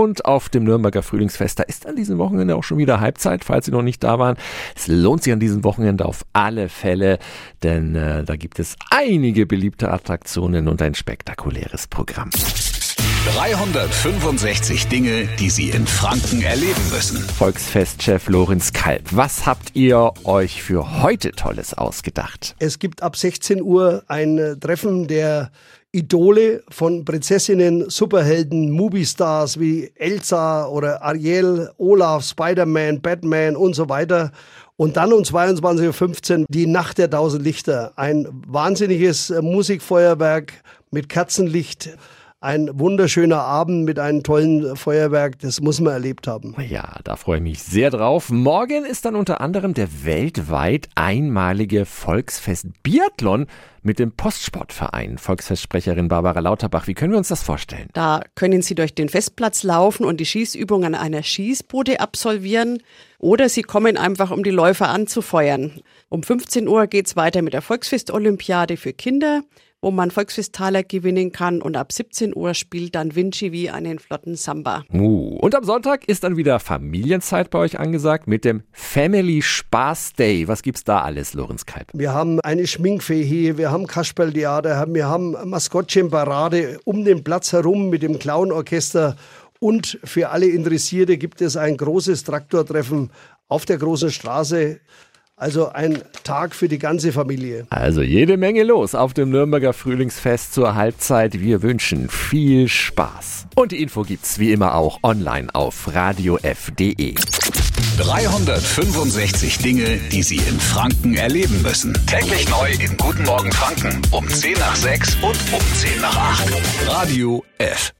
Und auf dem Nürnberger Frühlingsfest, da ist an diesem Wochenende auch schon wieder Halbzeit, falls Sie noch nicht da waren. Es lohnt sich an diesem Wochenende auf alle Fälle, denn äh, da gibt es einige beliebte Attraktionen und ein spektakuläres Programm. 365 Dinge, die Sie in Franken erleben müssen. Volksfestchef Lorenz Kalb, was habt ihr euch für heute Tolles ausgedacht? Es gibt ab 16 Uhr ein Treffen der Idole von Prinzessinnen, Superhelden, Movie-Stars wie Elsa oder Ariel, Olaf, Spider-Man, Batman und so weiter. Und dann um 22.15 Uhr die Nacht der tausend Lichter. Ein wahnsinniges Musikfeuerwerk mit Kerzenlicht ein wunderschöner Abend mit einem tollen Feuerwerk, das muss man erlebt haben. Ja, da freue ich mich sehr drauf. Morgen ist dann unter anderem der weltweit einmalige Volksfest Biathlon mit dem Postsportverein. Volksfestsprecherin Barbara Lauterbach, wie können wir uns das vorstellen? Da können Sie durch den Festplatz laufen und die Schießübung an einer Schießbude absolvieren oder Sie kommen einfach, um die Läufer anzufeuern. Um 15 Uhr geht's weiter mit der Volksfest-Olympiade für Kinder wo man Volksfesttaler gewinnen kann. Und ab 17 Uhr spielt dann Vinci wie einen flotten Samba. Uh, und am Sonntag ist dann wieder Familienzeit bei euch angesagt mit dem Family Spaß Day. Was gibt's da alles, Lorenz Kalb? Wir haben eine Schminkfee hier, wir haben Kasperltheater, wir haben Maskottchenparade um den Platz herum mit dem Clownorchester. Und für alle Interessierte gibt es ein großes Traktortreffen auf der großen Straße. Also ein Tag für die ganze Familie. Also jede Menge los auf dem Nürnberger Frühlingsfest zur Halbzeit. Wir wünschen viel Spaß. Und die Info gibt's wie immer auch online auf radiof.de. 365 Dinge, die Sie in Franken erleben müssen. Täglich neu in Guten Morgen Franken um 10 nach 6 und um 10 nach 8. Radio F.